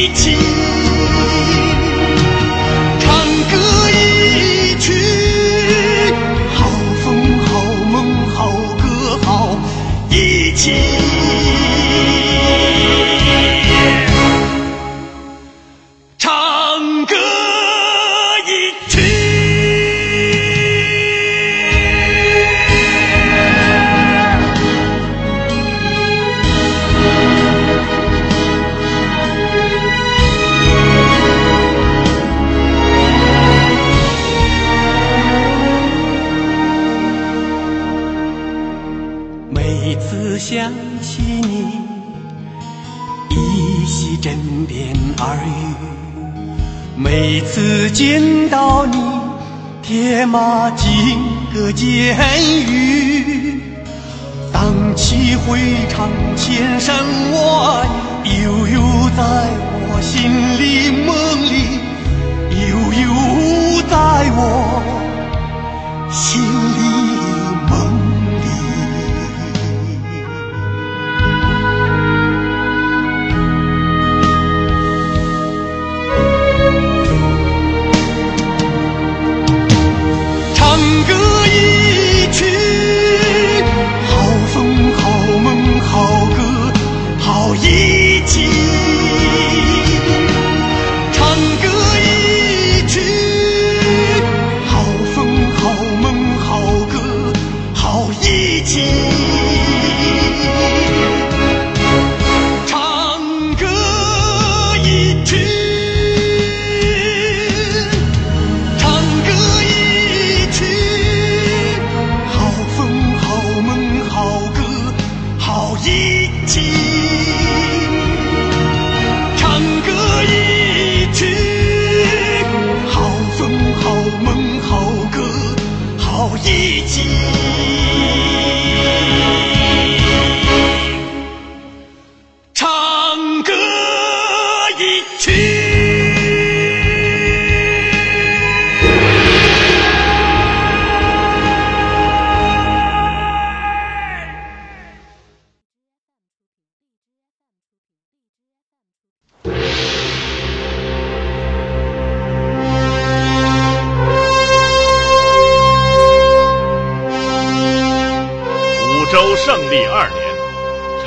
一起。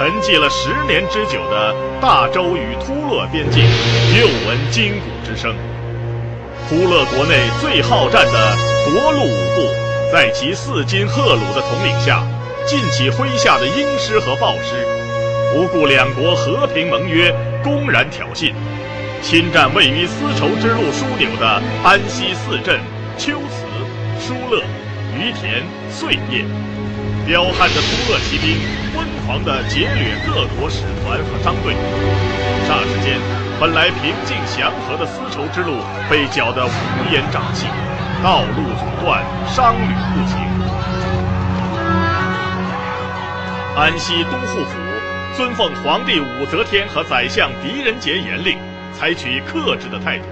沉寂了十年之久的大周与突勒边境又闻金鼓之声。突勒国内最好战的夺路五部，在其四金赫鲁的统领下，尽起麾下的鹰师和豹师，不顾两国和平盟约，公然挑衅，侵占位于丝绸之路枢纽的安西四镇秋瓷、疏勒、于田、碎叶。彪悍的突勒骑兵狂的劫掠各国使团和商队，霎时间，本来平静祥和的丝绸之路被搅得乌烟瘴气，道路阻断，商旅不行。安西都护府遵奉皇帝武则天和宰相狄仁杰严令，采取克制的态度。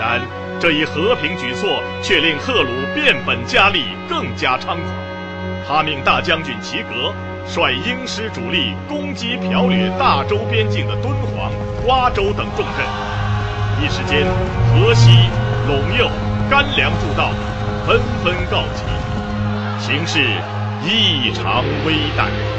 然这一和平举措却令赫鲁变本加厉，更加猖狂。他命大将军齐格率英师主力攻击剽掠大周边境的敦煌、瓜州等重镇，一时间河西、陇右、甘凉诸道纷纷告急，形势异常危殆。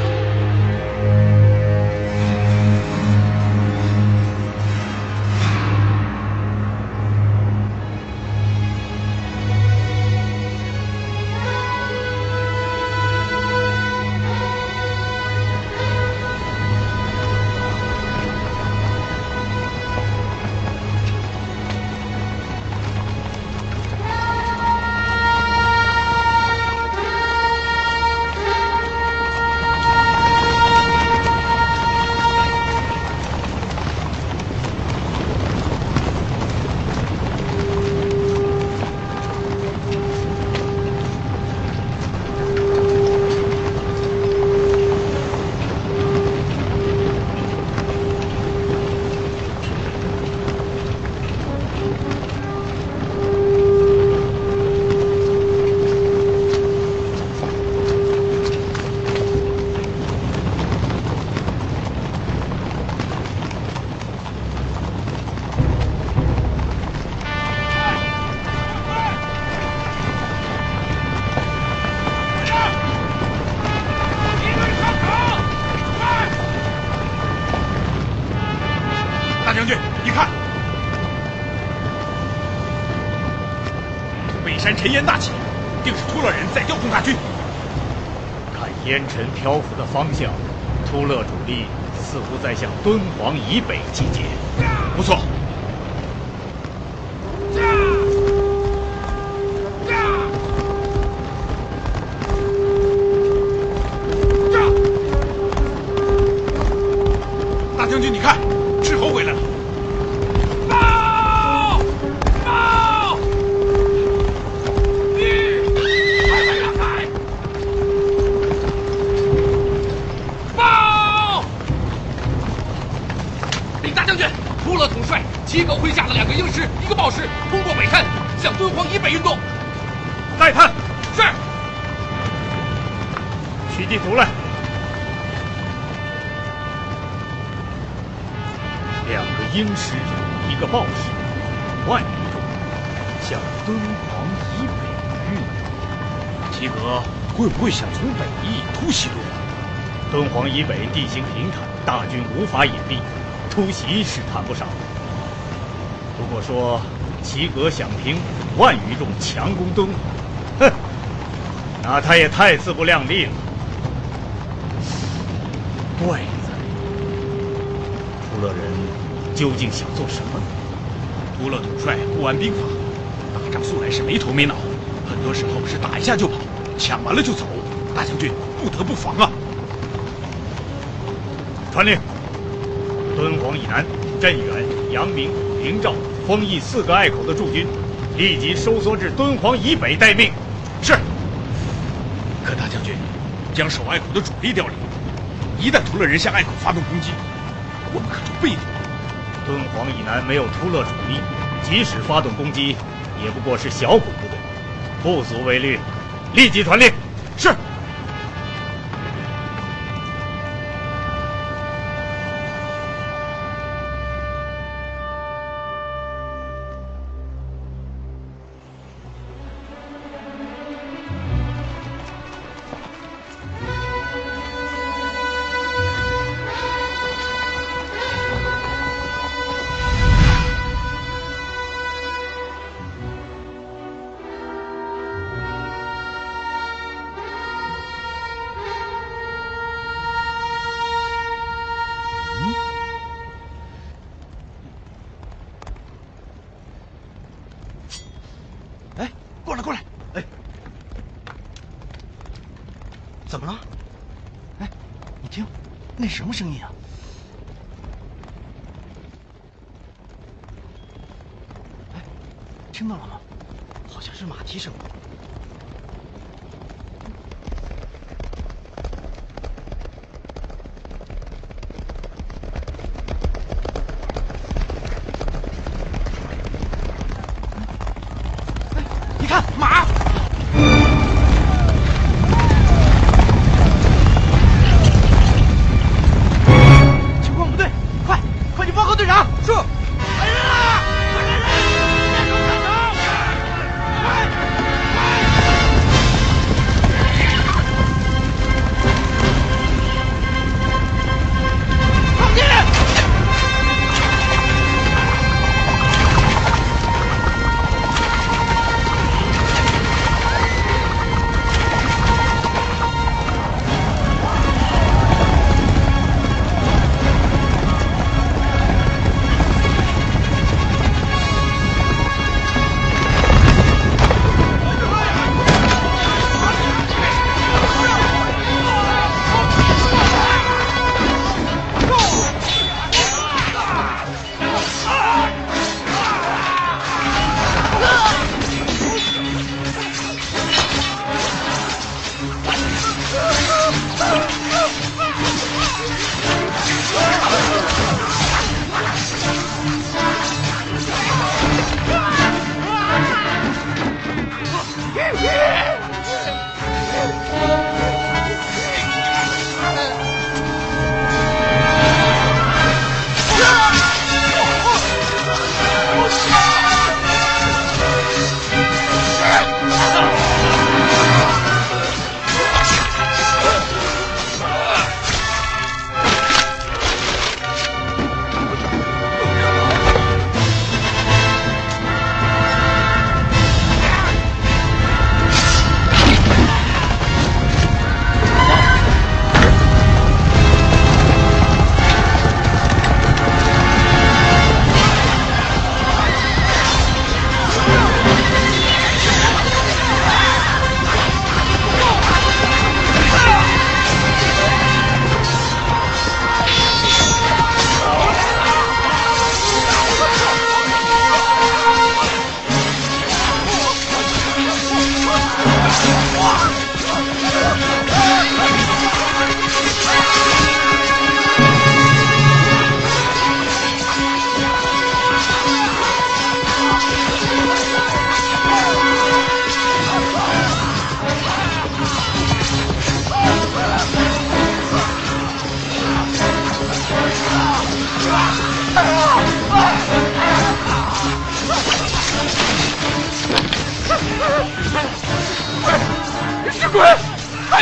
烟尘漂浮的方向，突勒主力似乎在向敦煌以北集结。不错。无法隐蔽，突袭是谈不上。如果说齐格想凭万余众强攻敦煌，哼，那他也太自不量力了。怪哉，突勒人究竟想做什么？突勒统帅不玩兵法，打仗素来是没头没脑，很多时候是打一下就跑，抢完了就走。大将军不得不防啊！传令：敦煌以南镇远、阳明、灵沼、丰邑四个隘口的驻军，立即收缩至敦煌以北待命。是。可大将军，将守隘口的主力调离，一旦突勒人向隘口发动攻击，我们可就被动。敦煌以南没有突勒主力，即使发动攻击，也不过是小股部队，不足为虑。立即传令。是。过来过来！哎，怎么了？哎，你听，那什么声音啊？哎，听到了吗？好像是马蹄声。看马。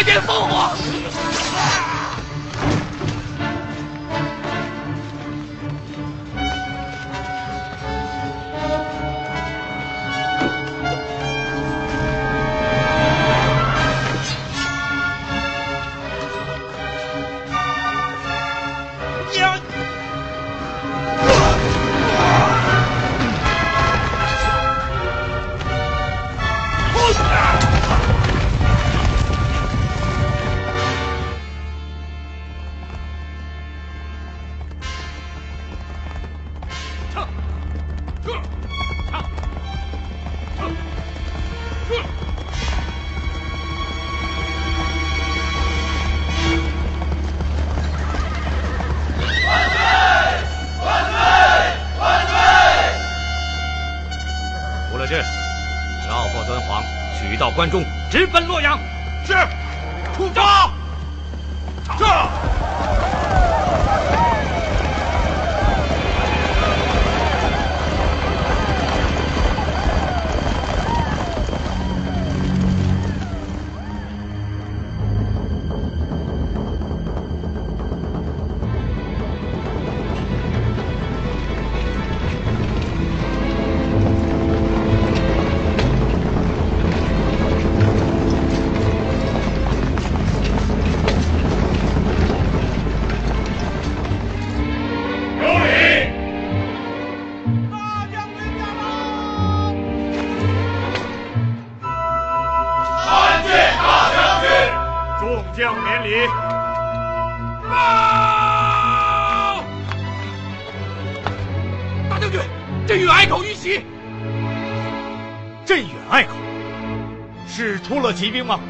快点放火！关中，直奔洛阳。是，出发。兵吗？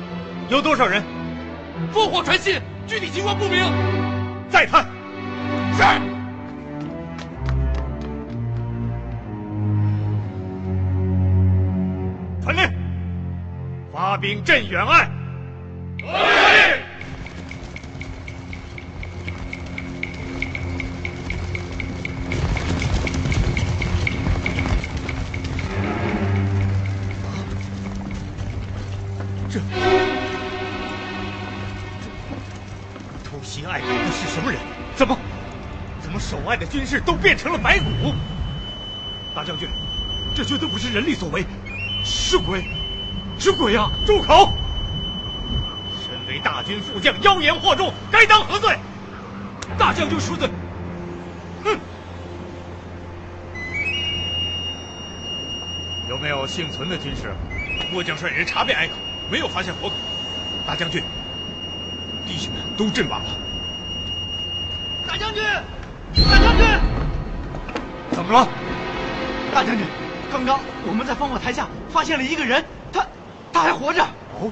有多少人？烽火传信，具体情况不明。再探。是。传令，发兵镇远岸。军士都变成了白骨？大将军，这绝对不是人力所为，是鬼，是鬼呀！住口！身为大军副将，妖言惑众，该当何罪？大将军恕罪。哼！有没有幸存的军士？末将率人查遍隘口，没有发现活口。大将军，弟兄们都阵亡了。大将军，军，怎么了？大将军，刚刚我们在烽火台下发现了一个人，他他还活着。哦，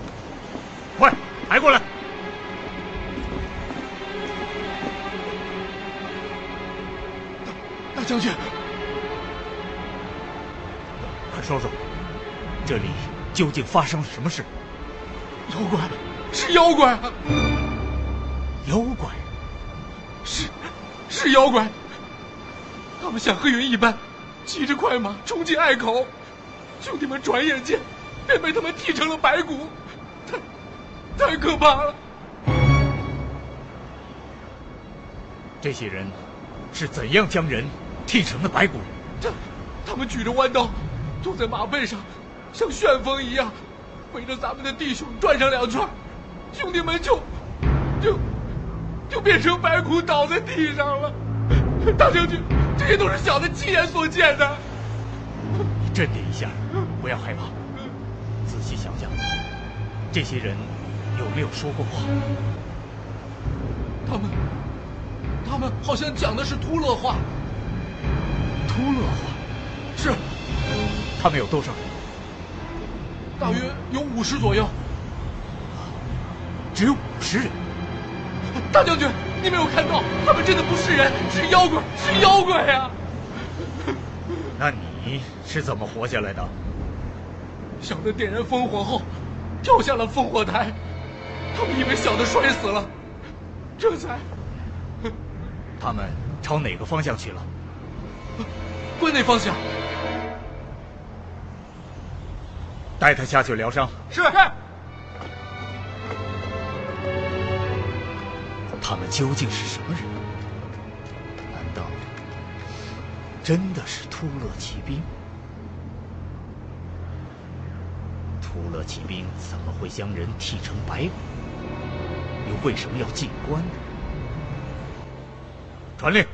快抬过来！大将军，快说说，这里究竟发生了什么事？妖怪，是妖怪啊！妖怪，是是妖怪。他们像黑云一般，骑着快马冲进隘口，兄弟们转眼间便被他们踢成了白骨，太太可怕了。这些人是怎样将人剃成的白骨？他他们举着弯刀，坐在马背上，像旋风一样，围着咱们的弟兄转上两圈，兄弟们就就就变成白骨倒在地上了。大将军，这些都是小的亲眼所见的。你镇定一下，不要害怕，仔细想想，这些人有没有说过话？他们，他们好像讲的是突勒话。突勒话？是。他们有多少人？大约有五十左右。只有五十人。大将军，你没有看到，他们真的不是人，是妖怪，是妖怪呀！那你是怎么活下来的？小的点燃烽火后，跳下了烽火台，他们以为小的摔死了，这才 他们朝哪个方向去了？关内方向。带他下去疗伤。是。他们究竟是什么人？难道真的是突勒骑兵？突勒骑兵怎么会将人剃成白骨？又为什么要进关？传令，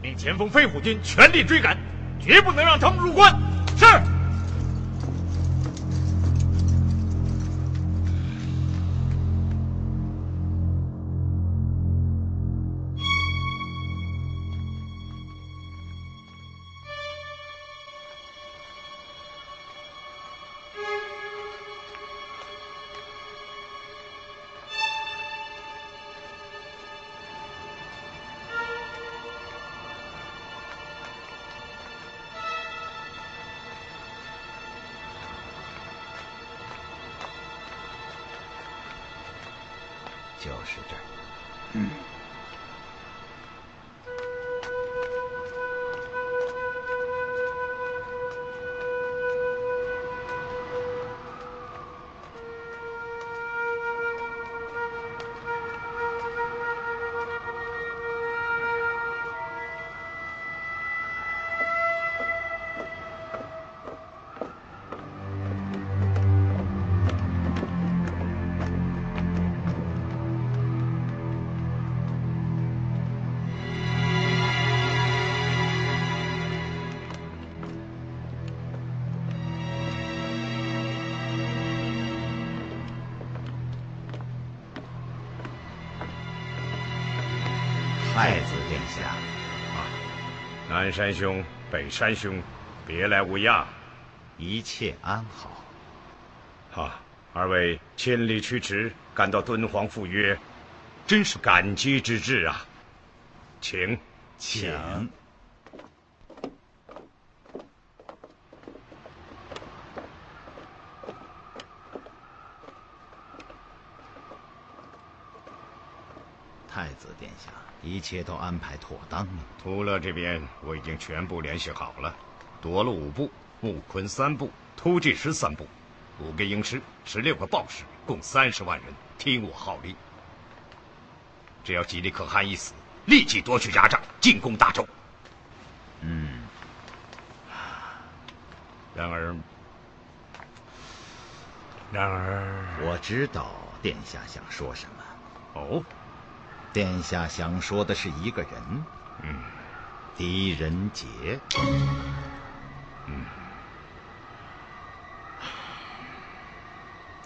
命前锋飞虎军全力追赶，绝不能让他们入关。是南山兄、北山兄，别来无恙，一切安好。啊，二位千里驱驰赶到敦煌赴约，真是感激之至啊！请，请。太子殿下，一切都安排妥当了。图勒这边我已经全部联系好了，夺了五部，木昆三部，突进师三部，五个鹰师，十六个豹师，共三十万人，听我号令。只要吉利可汗一死，立即夺取牙帐，进攻大周。嗯。然而，然而，我知道殿下想说什么。哦。殿下想说的是一个人，嗯，狄仁杰，嗯，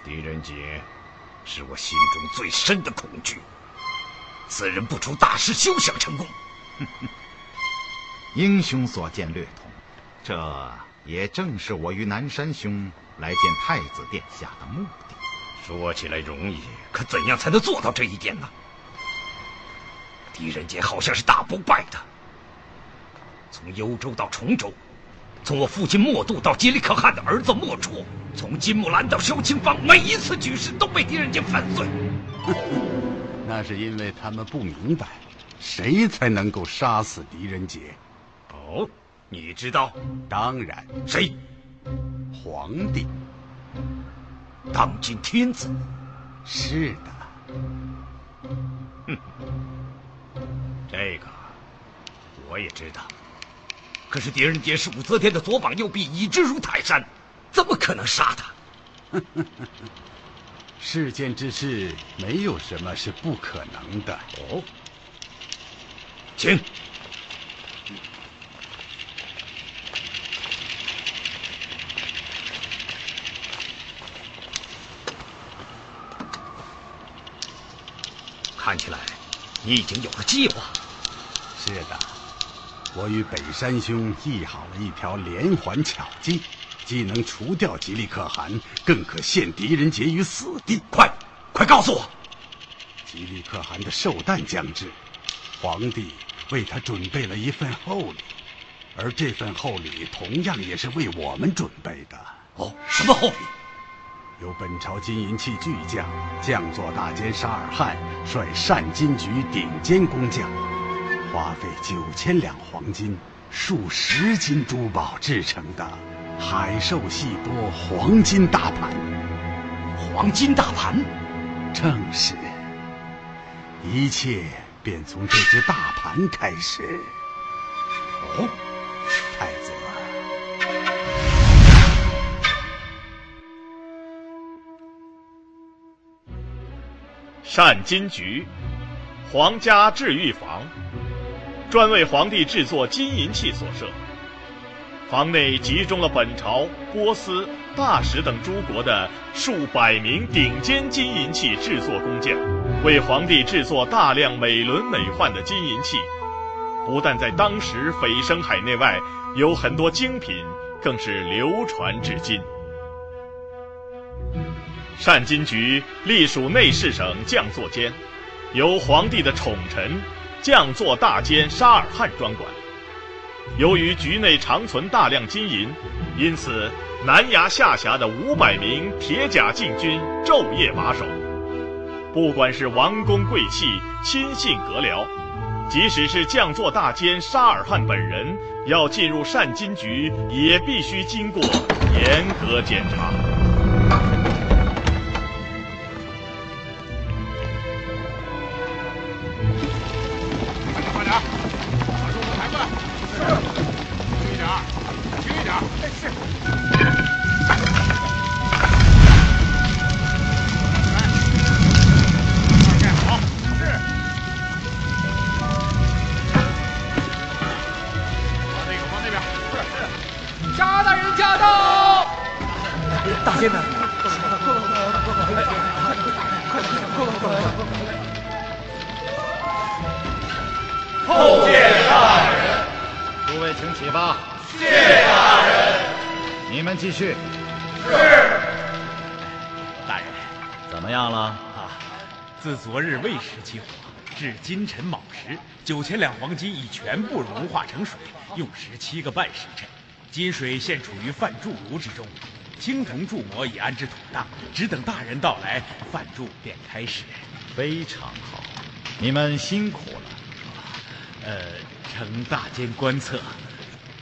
狄仁杰是我心中最深的恐惧。此人不出大事，休想成功。英雄所见略同，这也正是我与南山兄来见太子殿下的目的。说起来容易，可怎样才能做到这一点呢？狄仁杰好像是打不败的。从幽州到崇州，从我父亲莫度到吉里可汗的儿子莫绰，从金木兰到萧清芳，每一次举事都被狄仁杰粉碎。那是因为他们不明白，谁才能够杀死狄仁杰。哦，你知道？当然。谁？皇帝。当今天子。是的。这个我也知道，可是狄仁杰是武则天的左膀右臂，已之如泰山，怎么可能杀他？世间之事没有什么是不可能的。哦，请。看起来你已经有了计划。是的，我与北山兄议好了一条连环巧计，既能除掉吉利可汗，更可陷狄仁杰于死地。快，快告诉我！吉利可汗的寿诞将至，皇帝为他准备了一份厚礼，而这份厚礼同样也是为我们准备的。哦，什么厚礼？由本朝金银器巨匠将作大监沙尔汗率善金局顶尖工匠。花费九千两黄金、数十斤珠宝制成的海兽细波黄金大盘，黄金大盘，正是。一切便从这只大盘开始。哦，太子。善金局，皇家治愈房，专为皇帝制作金银器所设。房内集中了本朝、波斯、大使等诸国的数百名顶尖金银器制作工匠，为皇帝制作大量美轮美奂的金银器。不但在当时蜚声海内外，有很多精品更是流传至今。善金局隶属内侍省匠作监，由皇帝的宠臣匠作大监沙尔汉专管。由于局内长存大量金银，因此南衙下辖的五百名铁甲禁军昼夜把守。不管是王公贵戚、亲信阁僚，即使是将作大监沙尔汉本人，要进入善金局，也必须经过严格检查。自昨日未时起火，至今晨卯时，九千两黄金已全部融化成水，用时七个半时辰。金水现处于范铸炉之中，青铜铸模已安置妥当，只等大人到来，范铸便开始。非常好，你们辛苦了。呃，承大监观测，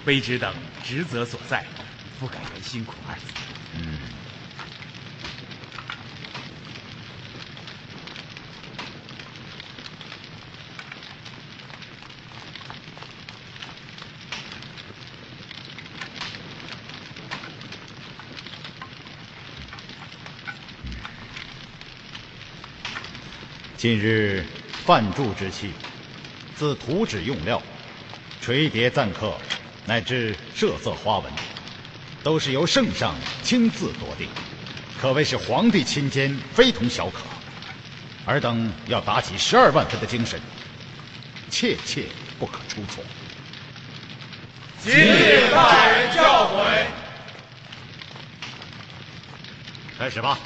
卑职等职责所在。不敢言辛苦二字。嗯。近日范铸之器，自图纸用料、垂叠錾刻，乃至设色花纹。都是由圣上亲自夺定，可谓是皇帝亲监，非同小可。尔等要打起十二万分的精神，切切不可出错。谨领大人教诲。开始吧。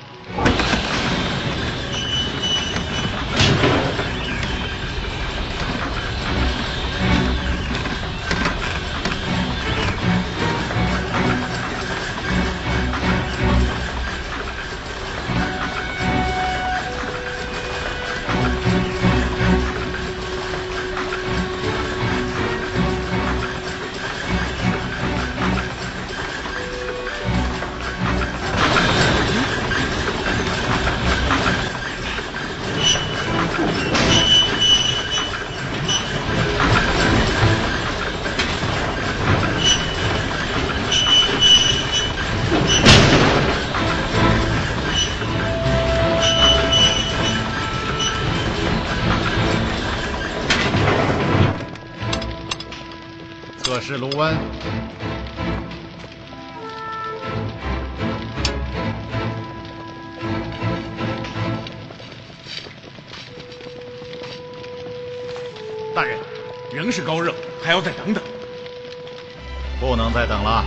是卢温，大人，仍是高热，还要再等等。不能再等了。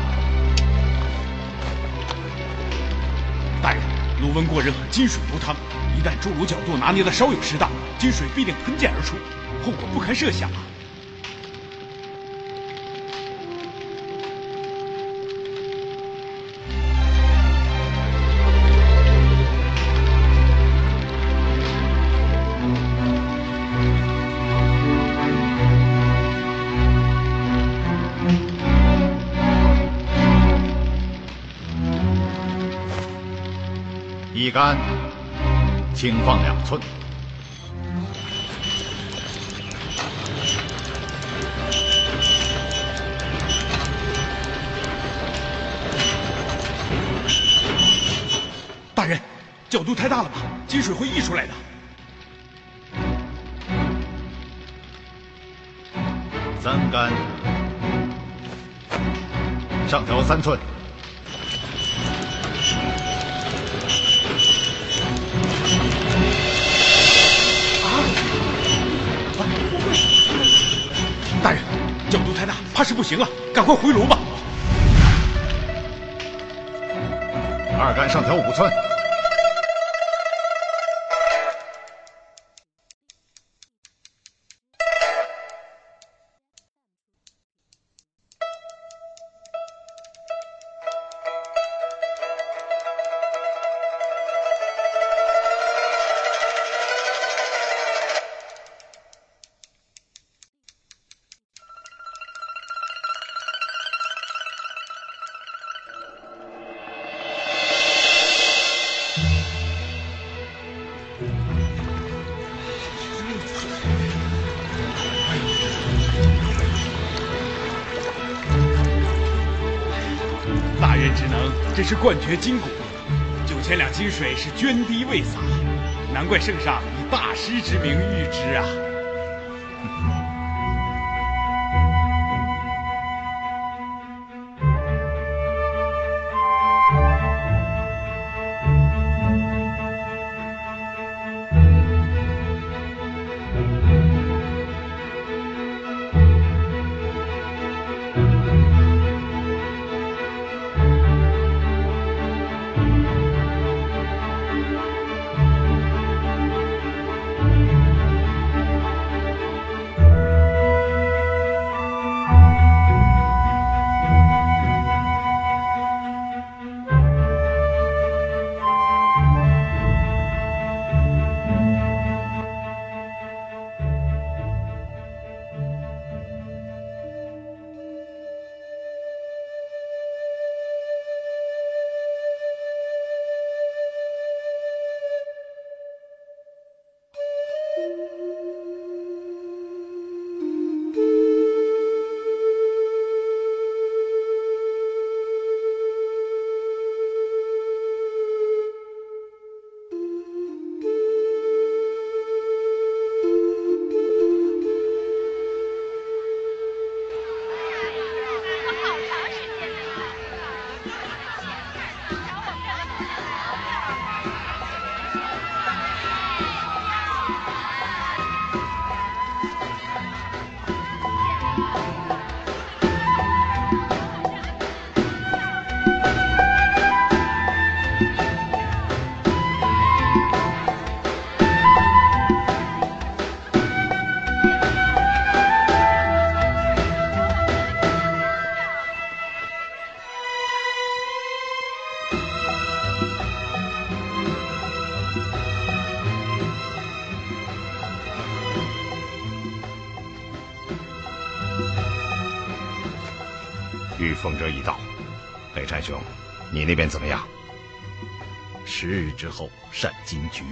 大人，卢温过热，金水流汤，一旦铸炉角度拿捏的稍有失当，金水必定喷溅而出，后果不堪设想啊！一杆轻放两寸。大人角度太大了吧？金水会溢出来的。三杆上调三寸。怕是不行了，赶快回炉吧。二杆上调五寸。冠绝今古，九千两金水是涓滴未洒，难怪圣上以大师之名誉之啊！怎么样？十日之后善金局。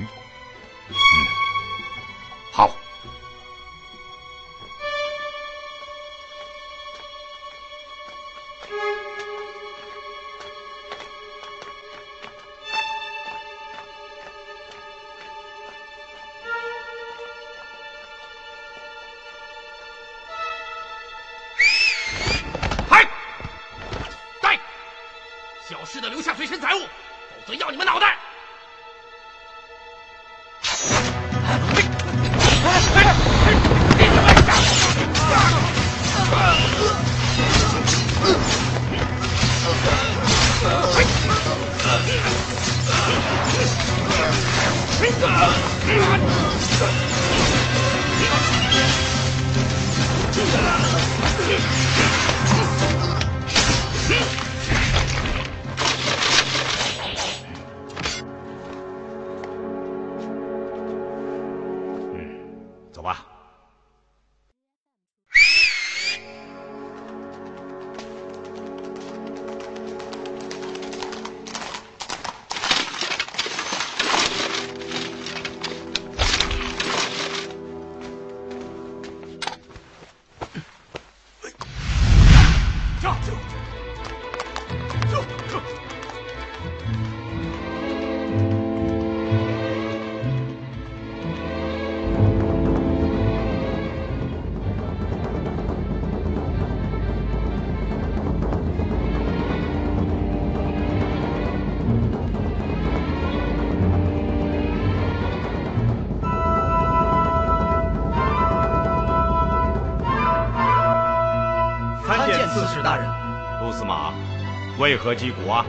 为何击鼓啊？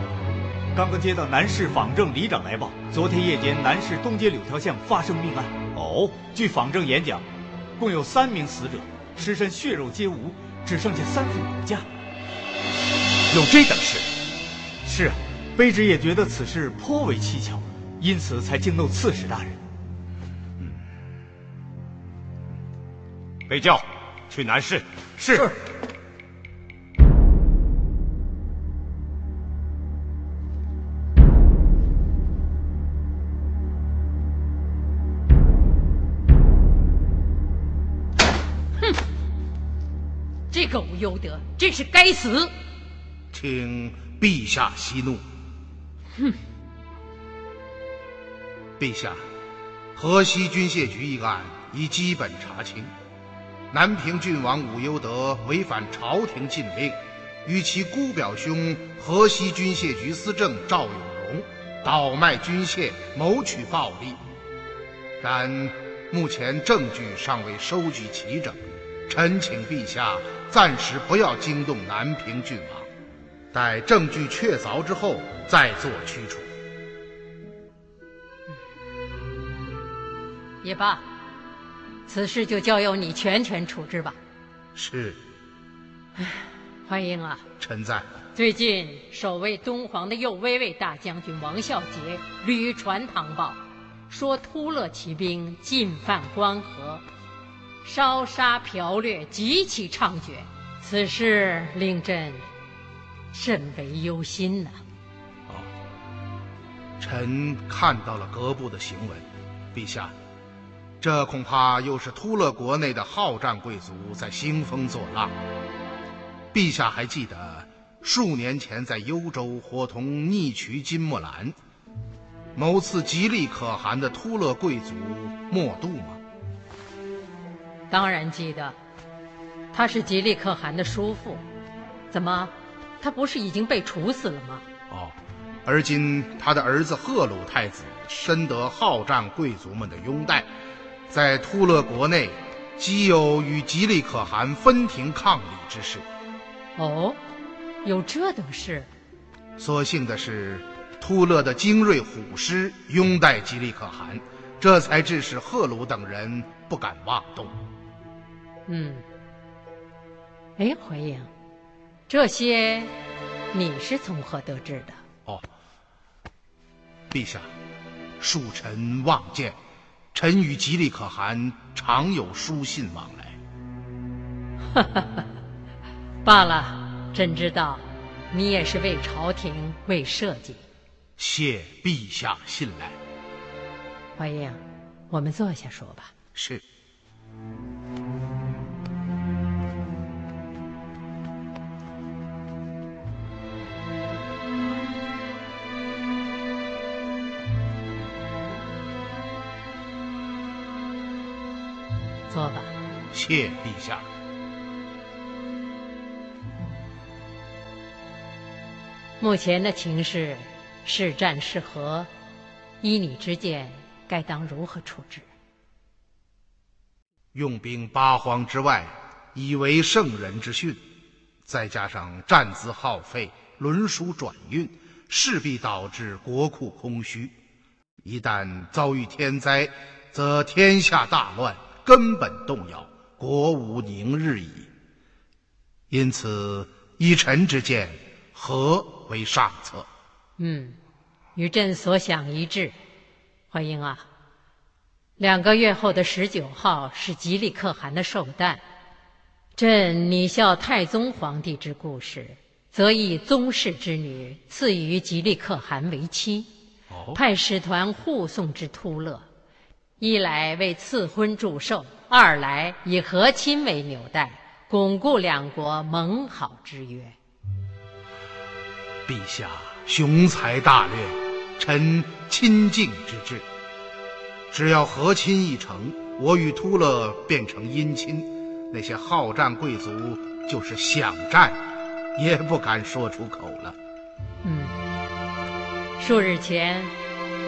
刚刚接到南市坊政里长来报，昨天夜间南市东街柳条巷发生命案。哦，据坊政演讲，共有三名死者，尸身血肉皆无，只剩下三副骨架。有这等事？是啊，卑职也觉得此事颇为蹊跷，因此才惊动刺史大人。嗯被叫去南市。是。这个无忧德，真是该死！请陛下息怒。哼！陛下，河西军械局一案已基本查清，南平郡王武攸德违反朝廷禁令，与其姑表兄河西军械局司政赵永荣倒卖军械，谋取暴利。然目前证据尚未收集齐整，臣请陛下。暂时不要惊动南平郡王，待证据确凿之后再做驱除。也罢，此事就交由你全权处置吧。是。唉，欢迎啊！臣在。最近守卫敦煌的右威卫大将军王孝杰屡传唐报，说突勒骑兵进犯关河。烧杀剽掠极其猖獗，此事令朕甚为忧心呐。哦，臣看到了各部的行文，陛下，这恐怕又是突勒国内的好战贵族在兴风作浪。陛下还记得数年前在幽州伙同逆渠金木兰谋刺吉利可汗的突勒贵族莫度吗？当然记得，他是吉利可汗的叔父，怎么，他不是已经被处死了吗？哦，而今他的儿子赫鲁太子深得好战贵族们的拥戴，在突勒国内，极有与吉利可汗分庭抗礼之势。哦，有这等事？所幸的是，突勒的精锐虎师拥戴吉利可汗，这才致使赫鲁等人不敢妄动。嗯，哎，怀英，这些你是从何得知的？哦，陛下，恕臣妄见，臣与吉利可汗常有书信往来。哈哈哈，罢了，朕知道，你也是为朝廷为社稷。谢陛下信赖。怀英，我们坐下说吧。是。谢陛下。目前的情势，是战是和，依你之见，该当如何处置？用兵八荒之外，以为圣人之训，再加上战资耗费，轮属转运，势必导致国库空虚。一旦遭遇天灾，则天下大乱。根本动摇，国无宁日矣。因此，依臣之见，和为上策。嗯，与朕所想一致。怀英啊，两个月后的十九号是吉利可汗的寿诞，朕拟效太宗皇帝之故事，则以宗室之女赐予吉利可汗为妻，派使团护送至突勒。一来为赐婚祝寿，二来以和亲为纽带，巩固两国盟好之约。陛下雄才大略，臣亲敬之至。只要和亲一成，我与突勒变成姻亲，那些好战贵族就是想战，也不敢说出口了。嗯，数日前。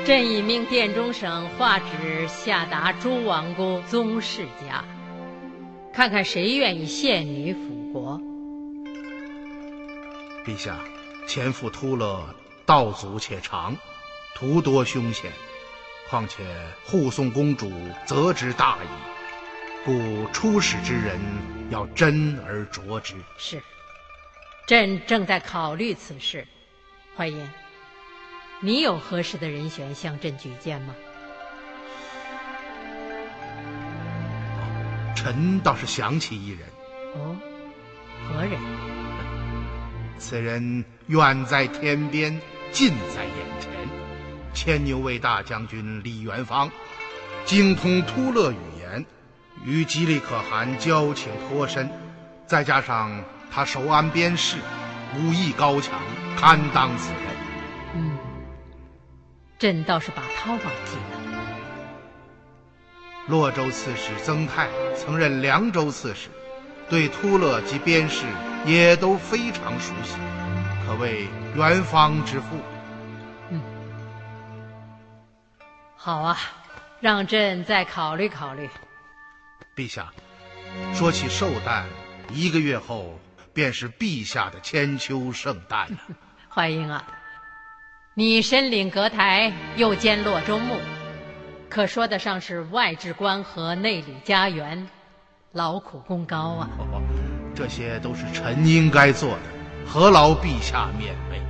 朕已命殿中省画旨下达诸王公宗室家，看看谁愿意献女辅国。陛下，前赴突勒，道阻且长，途多凶险，况且护送公主，责之大矣。故出使之人要斟而酌之。是，朕正在考虑此事。淮阴，你有合适的人选向朕举荐吗？臣倒是想起一人。哦，何人？此人远在天边，近在眼前。牵牛卫大将军李元芳，精通突勒语言，与吉利可汗交情颇深。再加上他熟谙边事，武艺高强，堪当此人。嗯，朕倒是把他忘记了。洛州刺史曾泰曾任凉州刺史，对突勒及边事也都非常熟悉，可谓元方之父。嗯，好啊，让朕再考虑考虑。陛下，说起寿诞，一个月后便是陛下的千秋圣诞了。欢迎啊，你身领阁台，又兼洛州牧。可说得上是外治官和，内理家园，劳苦功高啊！这些都是臣应该做的，何劳陛下勉为？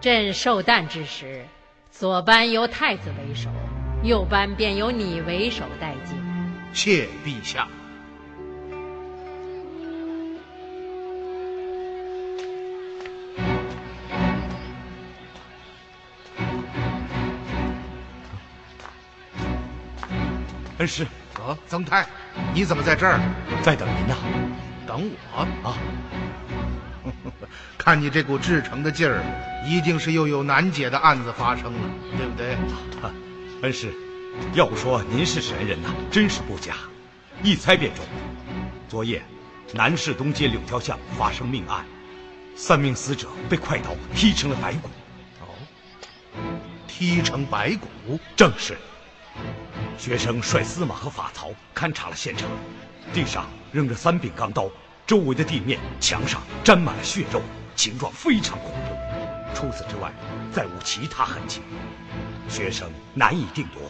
朕受诞之时，左班由太子为首，右班便由你为首带进。谢陛下。恩师，啊，曾泰，你怎么在这儿？在等您呢。等我啊？看你这股至诚的劲儿，一定是又有难解的案子发生了，对不对？恩师，要不说您是神人呐，真是不假。一猜便中。昨夜，南市东街柳条巷发生命案，三名死者被快刀劈成了白骨。哦，劈成白骨？正是。学生率司马和法曹勘察了现场，地上扔着三柄钢刀，周围的地面、墙上沾满了血肉，形状非常恐怖。除此之外，再无其他痕迹，学生难以定夺，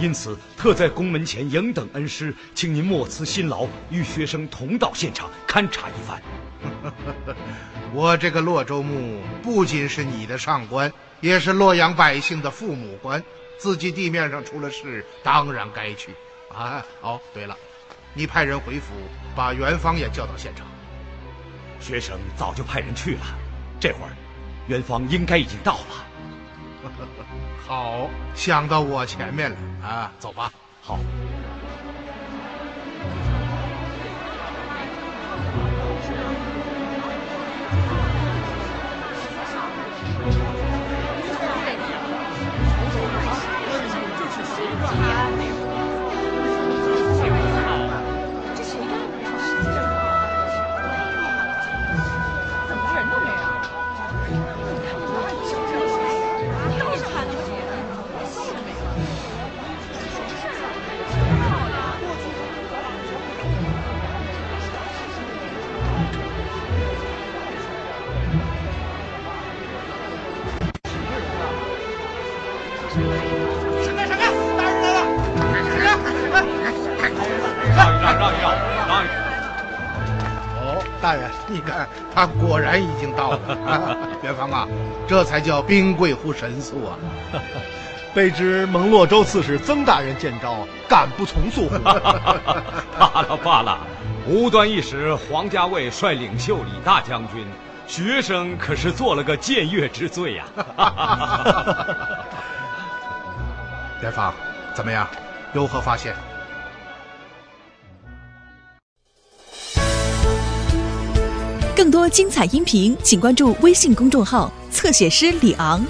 因此特在宫门前迎等恩师，请您莫辞辛劳，与学生同到现场勘察一番。我这个洛州牧不仅是你的上官，也是洛阳百姓的父母官。自己地面上出了事，当然该去。啊，哦，对了，你派人回府，把元芳也叫到现场。学生早就派人去了，这会儿，元芳应该已经到了。好，想到我前面了啊，走吧。好。这才叫兵贵乎神速啊！卑职蒙洛州刺史曾大人见招，敢不从速。罢了罢了，无端一时，皇家卫率领袖李大将军，学生可是做了个僭越之罪呀！元芳，怎么样？有何发现？更多精彩音频，请关注微信公众号“侧写师李昂”。